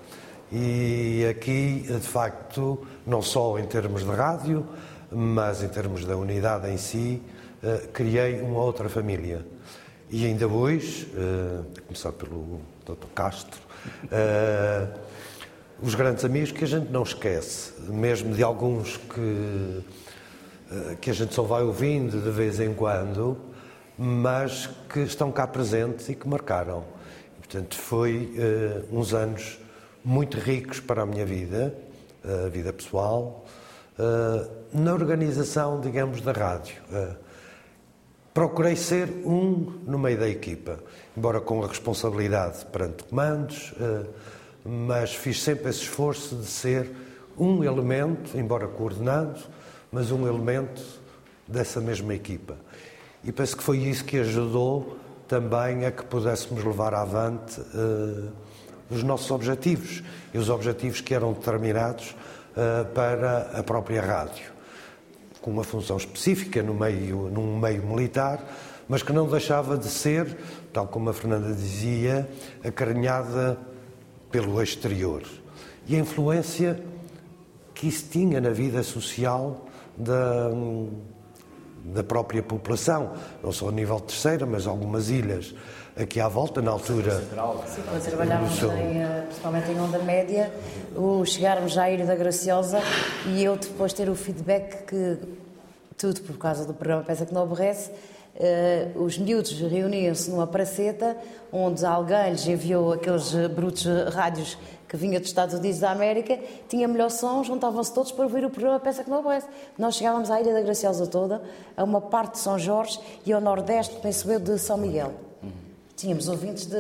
E aqui, de facto, não só em termos de rádio, mas em termos da unidade em si, eh, criei uma outra família. E ainda hoje, a começar pelo Dr. Castro, os grandes amigos que a gente não esquece, mesmo de alguns que, que a gente só vai ouvindo de vez em quando, mas que estão cá presentes e que marcaram. E, portanto, foi uns anos muito ricos para a minha vida, a vida pessoal, eh, na organização, digamos, da rádio. Eh, procurei ser um no meio da equipa, embora com a responsabilidade perante comandos, eh, mas fiz sempre esse esforço de ser um elemento, embora coordenado, mas um elemento dessa mesma equipa. E penso que foi isso que ajudou também a que pudéssemos levar avante os nossos objetivos e os objetivos que eram determinados uh, para a própria rádio, com uma função específica no meio, num meio militar, mas que não deixava de ser, tal como a Fernanda dizia, acarinhada pelo exterior. E a influência que isso tinha na vida social da, da própria população, não só a nível terceira, mas algumas ilhas aqui à volta, na altura. Sim, quando trabalhávamos seu... em, eh, principalmente em Onda Média, o chegarmos à Ilha da Graciosa e eu depois ter o feedback que, tudo por causa do programa Peça que não aborrece, uh, os miúdos reuniam-se numa praceta onde alguém lhes enviou aqueles brutos rádios que vinha dos Estados Unidos da América, tinha melhor som, juntavam-se todos para ouvir o programa Peça que não aborrece. Nós chegávamos à Ilha da Graciosa toda, a uma parte de São Jorge e ao nordeste, penso eu, de São Miguel. Tínhamos ouvintes de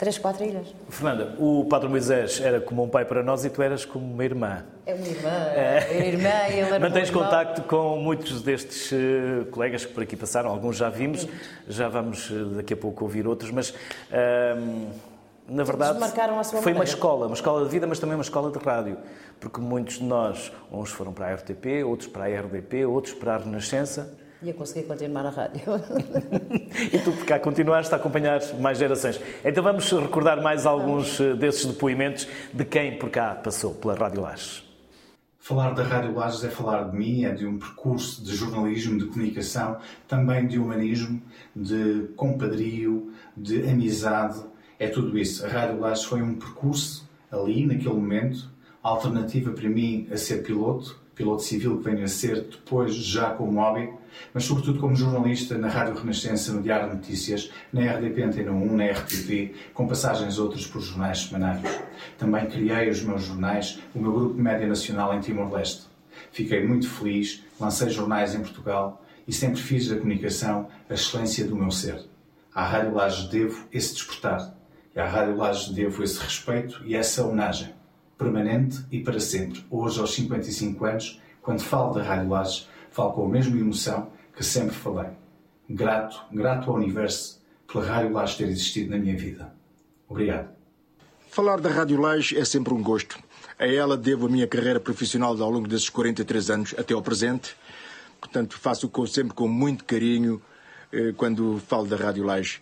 três, quatro ilhas. Fernanda, o Padre Moisés era como um pai para nós e tu eras como uma irmã. É uma irmã, é irmã e ele era Mantens contacto com muitos destes uh, colegas que por aqui passaram, alguns já vimos, já vamos uh, daqui a pouco ouvir outros, mas... Uh, na verdade, foi uma escola, uma escola de vida, mas também uma escola de rádio, porque muitos de nós, uns foram para a RTP, outros para a RDP, outros para a Renascença. E eu consegui continuar na rádio. e tu cá continuaste a acompanhar mais gerações. Então vamos recordar mais alguns eh, desses depoimentos de quem por cá passou pela Rádio Lages. Falar da Rádio Lages é falar de mim, é de um percurso de jornalismo, de comunicação, também de humanismo, de compadrio, de amizade, é tudo isso. A Rádio Lages foi um percurso ali, naquele momento, alternativa para mim a ser piloto, piloto civil que venho a ser depois já como hobby, mas sobretudo como jornalista na Rádio Renascença, no Diário de Notícias, na RDP Antena 1, na RTP, com passagens outras por jornais semanários. Também criei os meus jornais, o meu grupo de média nacional em Timor-Leste. Fiquei muito feliz, lancei jornais em Portugal e sempre fiz da comunicação a excelência do meu ser. À Rádio Lages devo esse despertar e à Rádio Lages devo esse respeito e essa homenagem, permanente e para sempre. Hoje, aos 55 anos, quando falo da Rádio Lages, falo com a mesma emoção que sempre falei. Grato, grato ao universo pela Rádio Lages ter existido na minha vida. Obrigado. Falar da Rádio Lages é sempre um gosto. A ela devo a minha carreira profissional ao longo desses 43 anos até ao presente. Portanto, faço sempre com muito carinho eh, quando falo da Rádio Lages.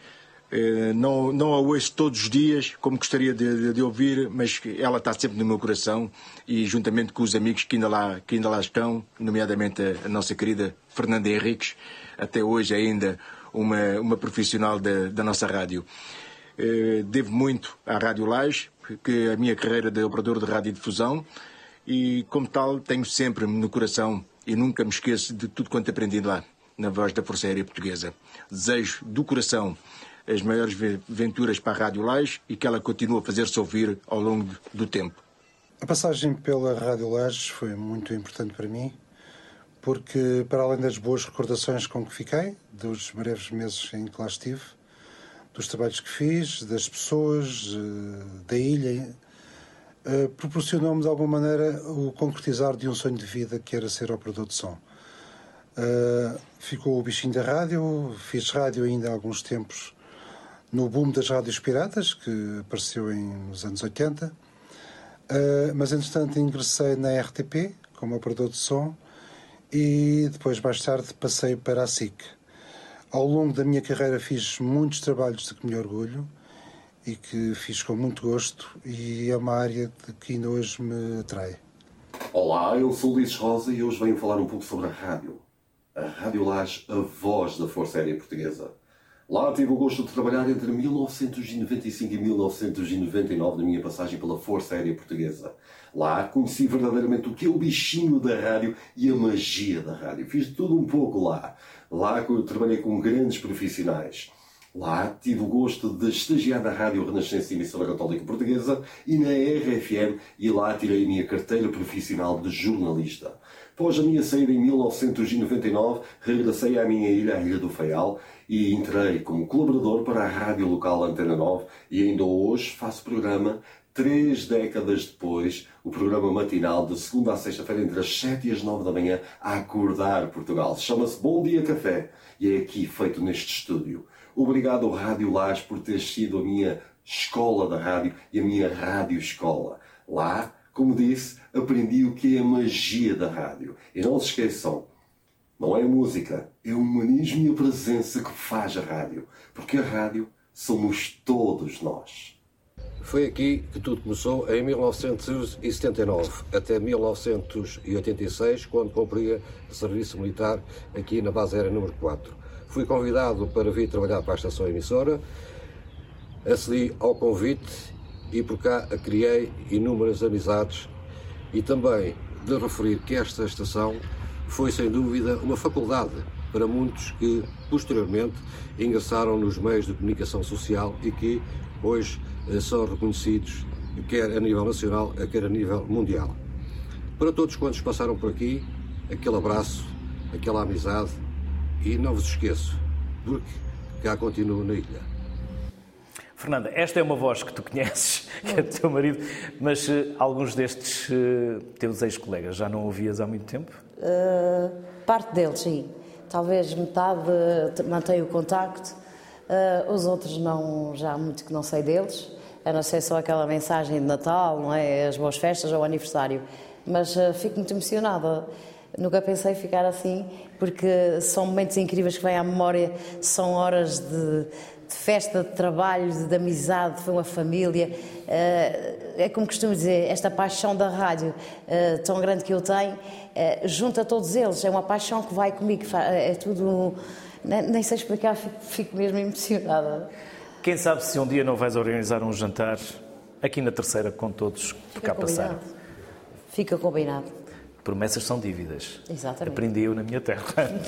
Eh, não, não a ouço todos os dias, como gostaria de, de, ouvir, mas ela está sempre no meu coração e juntamente com os amigos que ainda lá, que ainda lá estão, nomeadamente a, a nossa querida Fernanda Henriques, até hoje ainda uma, uma profissional da, da nossa rádio. Eh, devo muito à Rádio Lage, que é a minha carreira de operador de rádio difusão e, como tal, tenho sempre no coração e nunca me esqueço de tudo quanto aprendi lá, na voz da Força Aérea Portuguesa. Desejo do coração as maiores venturas para a Rádio Lages e que ela continue a fazer-se ouvir ao longo do tempo. A passagem pela Rádio Lages foi muito importante para mim, porque, para além das boas recordações com que fiquei, dos breves meses em que lá estive, dos trabalhos que fiz, das pessoas, eh, da ilha, eh, proporcionou-me de alguma maneira o concretizar de um sonho de vida que era ser operador de som. Uh, ficou o bichinho da rádio, fiz rádio ainda há alguns tempos no boom das rádios piratas, que apareceu em, nos anos 80. Uh, ah, mas, entretanto, ingressei na RTP como operador de som e depois, mais tarde, passei para a SIC. Ao longo da minha carreira fiz muitos trabalhos de que me orgulho e que fiz com muito gosto e é uma área de que ainda hoje me atrai. Olá, eu sou Luís Rosa e hoje venho falar um pouco sobre a rádio. A Rádio Laje, a voz da Força Aérea Portuguesa. Lá tive o gosto de trabalhar entre 1995 e 1999 na minha passagem pela Força Aérea Portuguesa. Lá conheci verdadeiramente o que é o bichinho da rádio e a magia da rádio. Fiz tudo um pouco lá. Lá trabalhei com grandes profissionais. Lá tive o gosto de estagiar na Rádio Renascença Emissora Católica Portuguesa e na RFM e lá tirei a minha carteira profissional de jornalista. Após a minha saída em 1999, regressei à minha ilha, a Ilha do Faial, e entrei como colaborador para a rádio local Antena 9 e ainda hoje faço programa três décadas depois, o programa matinal de segunda a sexta-feira entre as 7 e as 9 da manhã a acordar Portugal. Chama-se Bom Dia Café e é aqui feito neste estúdio. Obrigado Rádio Lás por ter sido a minha escola da rádio e a minha rádio escola. Lá, como disse, aprendi o que é a magia da rádio. E não se esqueçam, Não é a música, é o humanismo e a presença que faz a rádio. Porque a rádio somos todos nós. Foi aqui que tudo começou em 1979 até 1986, quando cumpria serviço militar aqui na base aérea número 4. Fui convidado para vir trabalhar para a estação emissora, acedi ao convite e por cá criei inúmeras amizades e também de referir que esta estação foi sem dúvida uma faculdade para muitos que posteriormente ingressaram nos meios de comunicação social e que hoje eh, são reconhecidos quer a nível nacional, quer a nível mundial. Para todos quantos passaram por aqui, aquele abraço, aquela amizade e não vos esqueço, porque cá continuo na ilha. Fernanda, esta é uma voz que tu conheces, que é do teu marido, mas uh, alguns destes uh, teus ex-colegas já não ouvias há muito tempo? Uh, parte deles, sim. Talvez metade mantenha o contacto, os outros não, já há muito que não sei deles a não ser só aquela mensagem de Natal, não é? As boas festas ou aniversário. Mas uh, fico muito emocionada. Nunca pensei ficar assim, porque são momentos incríveis que vêm à memória, são horas de, de festa, de trabalho, de, de, amizade, foi uma família. Uh, é como costumo dizer, esta paixão da rádio uh, tão grande que eu tenho, uh, junto a todos eles, é uma paixão que vai comigo, é tudo. Nem, sei explicar, fico, mesmo emocionada. Quem sabe se um dia não vais organizar um jantar aqui na terceira com todos por cá passaram. Fica combinado. Promessas são dívidas. Exatamente. Aprendi eu na minha terra.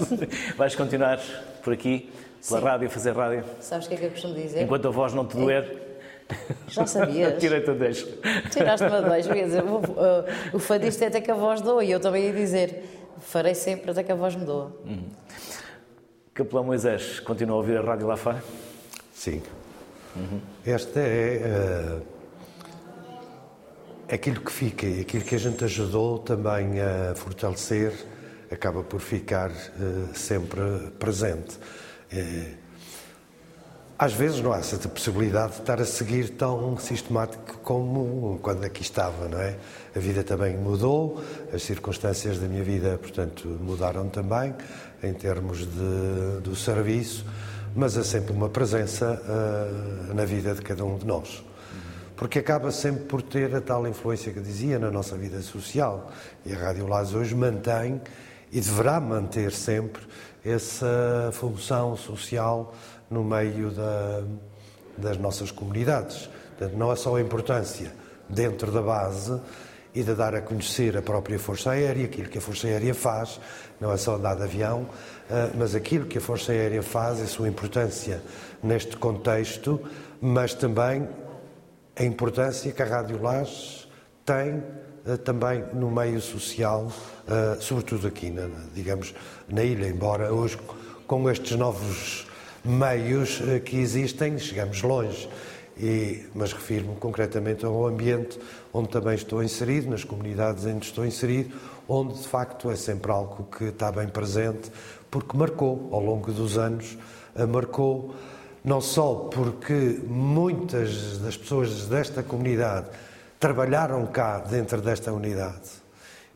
vais continuar por aqui, pela Sim. rádio, fazer rádio? Sabes o que é que eu costumo dizer? Enquanto a voz não te doer. Já sabias? Tirei-te a deixo. Tiraste-me a deixo. Quer dizer, o, o fadista é até que a voz doa e eu também ia dizer farei sempre até que a voz me doa. Uhum. Capelão Moisés, continua a ouvir a rádio lá fora? Sim. Uhum. Esta é uh, aquilo que fica e aquilo que a gente ajudou também a fortalecer acaba por ficar uh, sempre presente. Uh, às vezes não há essa possibilidade de estar a seguir tão sistemático como quando aqui estava, não é? A vida também mudou, as circunstâncias da minha vida, portanto, mudaram também em termos de, do serviço mas é sempre uma presença uh, na vida de cada um de nós. Porque acaba sempre por ter a tal influência que dizia na nossa vida social. E a Rádio Laz hoje mantém e deverá manter sempre essa função social no meio da, das nossas comunidades. Portanto, não é só a importância dentro da base e de dar a conhecer a própria Força Aérea, aquilo que a Força Aérea faz, não é só andar de avião, ah, mas aquilo que a Força Aérea faz, a sua importância neste contexto, mas também a importância que a Rádio Lages tem ah, também no meio social, ah, sobretudo aqui, na, digamos, na ilha, embora hoje com estes novos meios que existem, chegamos longe. E, mas refiro-me concretamente ao ambiente onde também estou inserido, nas comunidades onde estou inserido, onde de facto é sempre algo que está bem presente, porque marcou ao longo dos anos, marcou não só porque muitas das pessoas desta comunidade trabalharam cá dentro desta unidade,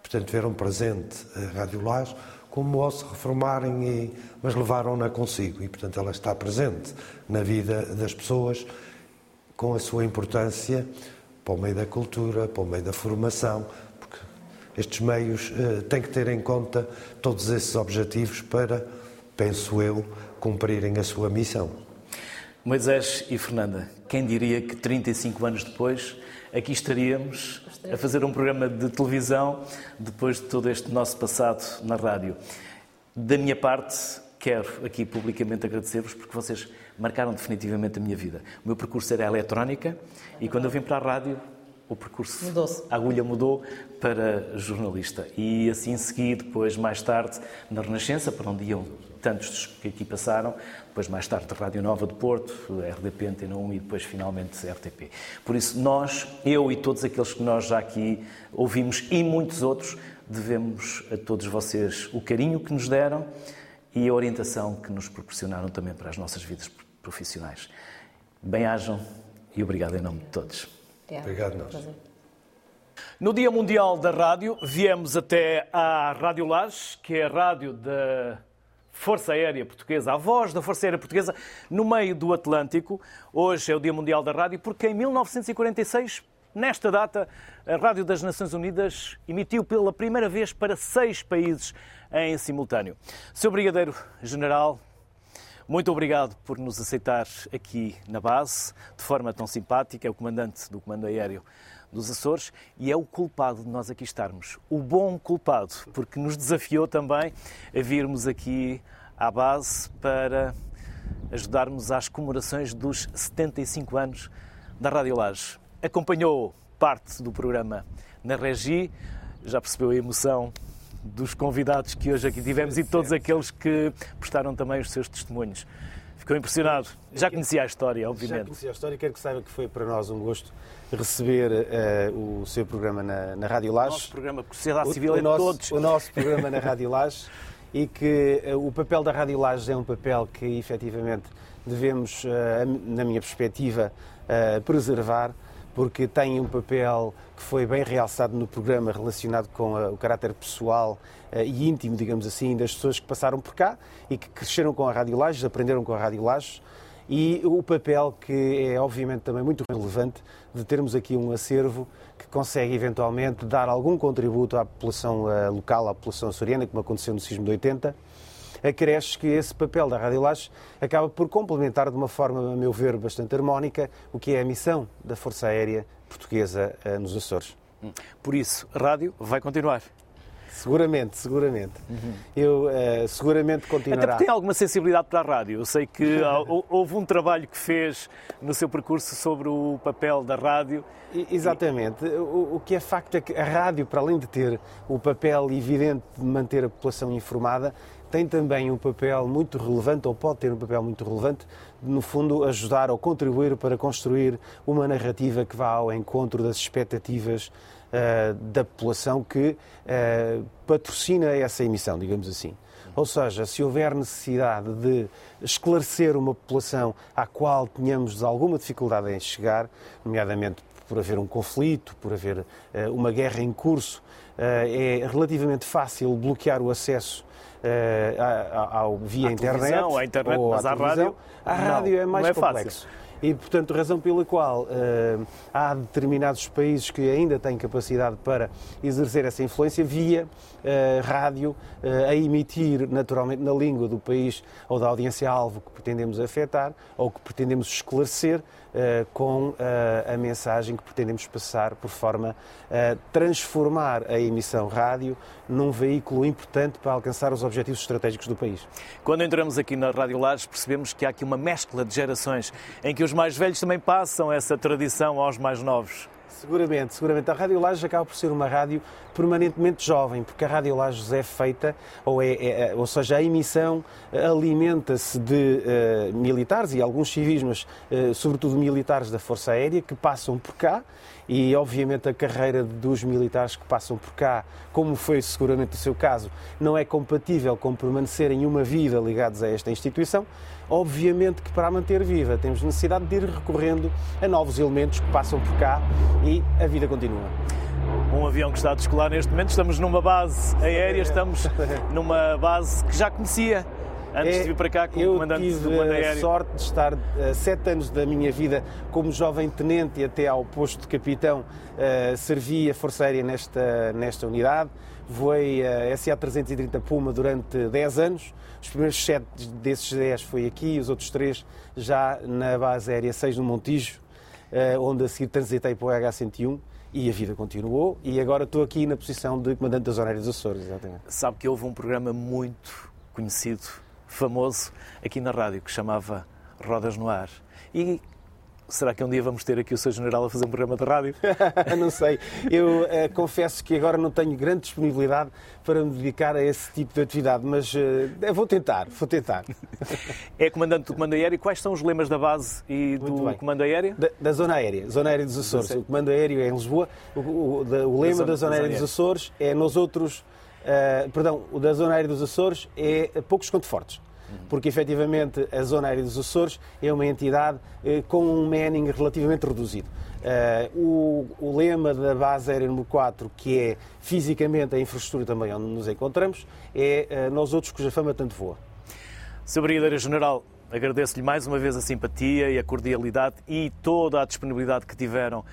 portanto viram presente a Rádio Lage, como ao se reformarem, e, mas levaram-na consigo e, portanto, ela está presente na vida das pessoas com a sua importância para o meio da cultura, para o meio da formação, porque estes meios uh, têm que ter em conta todos esses objetivos para, penso eu, cumprirem a sua missão. Moisés e Fernanda, quem diria que 35 anos depois aqui estaríamos a fazer um programa de televisão depois de todo este nosso passado na rádio. Da minha parte, quero aqui publicamente agradecer-vos porque vocês marcaram definitivamente a minha vida. O meu percurso era a eletrónica e quando eu vim para a rádio, o percurso, a agulha mudou para jornalista. E assim segui depois, mais tarde, na Renascença, para onde iam tantos que aqui passaram, depois mais tarde Rádio Nova de Porto, RDP Antena 1 e depois finalmente RTP. Por isso, nós, eu e todos aqueles que nós já aqui ouvimos e muitos outros, devemos a todos vocês o carinho que nos deram e a orientação que nos proporcionaram também para as nossas vidas profissionais. Bem-ajam e obrigado em nome de todos. Obrigado, nós. No Dia Mundial da Rádio, viemos até à Rádio Lages, que é a rádio da Força Aérea Portuguesa, a voz da Força Aérea Portuguesa, no meio do Atlântico. Hoje é o Dia Mundial da Rádio, porque em 1946, nesta data, a Rádio das Nações Unidas emitiu pela primeira vez para seis países em simultâneo. Seu Brigadeiro General, muito obrigado por nos aceitar aqui na base, de forma tão simpática. É o comandante do Comando Aéreo dos Açores e é o culpado de nós aqui estarmos. O bom culpado, porque nos desafiou também a virmos aqui à base para ajudarmos às comemorações dos 75 anos da Rádio Laje. Acompanhou parte do programa na Regi, já percebeu a emoção dos convidados que hoje aqui tivemos e todos aqueles que prestaram também os seus testemunhos. Ficou impressionado. Já conhecia a história, obviamente. Já conhecia a história e quero que saiba que foi para nós um gosto receber uh, o seu programa na, na Rádio Laje. O nosso programa, porque Sociedade Civil o, é o nosso, todos. O nosso programa na Rádio Laje e que uh, o papel da Rádio Laje é um papel que efetivamente devemos, uh, na minha perspectiva, preservar porque tem um papel que foi bem realçado no programa relacionado com o caráter pessoal e íntimo, digamos assim, das pessoas que passaram por cá e que cresceram com a Rádio Lages, aprenderam com a Rádio Lages e o papel que é obviamente também muito relevante de termos aqui um acervo que consegue eventualmente dar algum contributo à população uh, local, à população açoriana, como aconteceu no sismo de 80, acresce que esse papel da Rádio Lages acaba por complementar de uma forma, a meu ver, bastante harmónica o que é a missão da Força Aérea Portuguesa uh, nos Açores. Por isso, a rádio vai continuar. Seguramente, seguramente. Uhum. Eu uh, seguramente continuará. Até porque tem alguma sensibilidade para a rádio. Eu sei que houve um trabalho que fez no seu percurso sobre o papel da rádio. Exatamente. O, o que é facto é que a rádio, para além de ter o papel evidente de manter a população informada, tem também um papel muito relevante, ou pode ter um papel muito relevante, de, no fundo, ajudar ou contribuir para construir uma narrativa que vá ao encontro das expectativas uh, da população que uh, patrocina essa emissão, digamos assim. Ou seja, se houver necessidade de esclarecer uma população à qual tenhamos alguma dificuldade em chegar, nomeadamente por haver um conflito, por haver uh, uma guerra em curso, é relativamente fácil bloquear o acesso uh, ao, via à internet, à internet ou à mas televisão. rádio. A rádio é mais é complexo. Fácil. E, portanto, razão pela qual uh, há determinados países que ainda têm capacidade para exercer essa influência via uh, rádio, uh, a emitir naturalmente na língua do país ou da audiência-alvo que pretendemos afetar ou que pretendemos esclarecer com a mensagem que pretendemos passar por forma a transformar a emissão rádio num veículo importante para alcançar os objetivos estratégicos do país. Quando entramos aqui na Rádio Lares, percebemos que há aqui uma mescla de gerações em que os mais velhos também passam essa tradição aos mais novos. Seguramente, seguramente. A Rádio Lages acaba por ser uma rádio permanentemente jovem, porque a Rádio Lages é feita, ou, é, é, é ou seja, a emissão alimenta-se de uh, militares e alguns civis, mas uh, sobretudo militares da Força Aérea, que passam por cá e, obviamente, a carreira dos militares que passam por cá, como foi seguramente o seu caso, não é compatível com permanecerem uma vida ligados a esta instituição. Obviamente que para a manter viva temos necessidade de ir recorrendo a novos elementos que passam por cá e a vida continua. Um avião que está a descolar neste momento, estamos numa base aérea, estamos numa base que já conhecia antes é, de vir para cá como comandante do comando aéreo. Eu tive a sorte de estar uh, sete anos da minha vida como jovem tenente e até ao posto de capitão uh, servi a Força Aérea nesta, nesta unidade. Voei a SA-330 Puma durante 10 anos. Os primeiros 7 desses 10 foi aqui, os outros 3 já na base aérea 6 no Montijo, uh, onde a seguir transitei para o H-101 e a vida continuou e agora estou aqui na posição de comandante das Aérea dos Açores, exatamente. Sabe que houve um programa muito conhecido famoso aqui na rádio que chamava Rodas no Ar. E Será que um dia vamos ter aqui o Sr. General a fazer um programa de rádio? não sei. Eu uh, confesso que agora não tenho grande disponibilidade para me dedicar a esse tipo de atividade, mas uh, vou tentar, vou tentar. é comandante do Comando Aéreo. Quais são os lemas da base e do Comando Aéreo? Da, da, Zona Aérea, Zona Aérea dos Açores. O Comando Aéreo é em Lisboa. O, o, da, o lema da Zona, da Zona Aérea dos Açores é outros... Uh, perdão, o da Zona Aérea dos Açores é poucos quanto fortes. Porque efetivamente a zona aérea dos Açores é uma entidade eh, com um manning relativamente reduzido. Uh, o, o, lema da base aérea número 4, que é fisicamente a infraestrutura também onde nos encontramos, é uh, nós outros cuja fama tanto voa. Sr. Brigadeiro General, agradeço-lhe mais uma vez a simpatia e a cordialidade e toda a disponibilidade que tiveram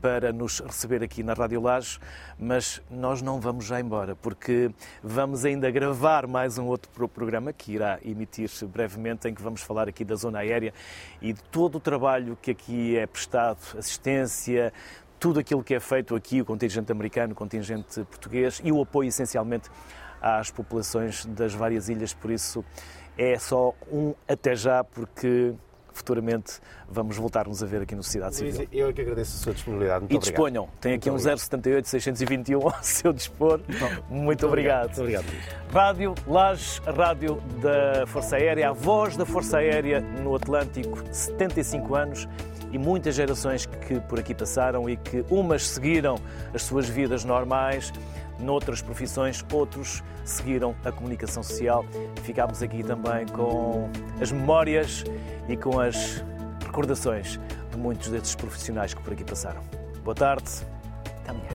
para nos receber aqui na Rádio Lages, mas nós não vamos já embora, porque vamos ainda gravar mais um outro programa que irá emitir-se brevemente, em que vamos falar aqui da zona aérea e de todo o trabalho que aqui é prestado, assistência, tudo aquilo que é feito aqui, o contingente americano, o contingente português e o apoio essencialmente às populações das várias ilhas, por isso é só um até já, porque futuramente vamos voltar-nos a ver aqui no Sociedade Civil. Luís, eu é que agradeço a sua disponibilidade. Muito e disponham, tem aqui Muito um 078 621 ao seu dispor. Muito, Muito obrigado. Muito obrigado. Rádio Lages, a rádio da Força Aérea, a voz da Força Aérea no Atlântico, 75 anos e muitas gerações que por aqui passaram e que umas seguiram as suas vidas normais, noutras profissões, outros seguiram a comunicação social. Ficámos aqui também com as memórias e com as recordações de muitos desses profissionais que por aqui passaram. Boa tarde, até amanhã.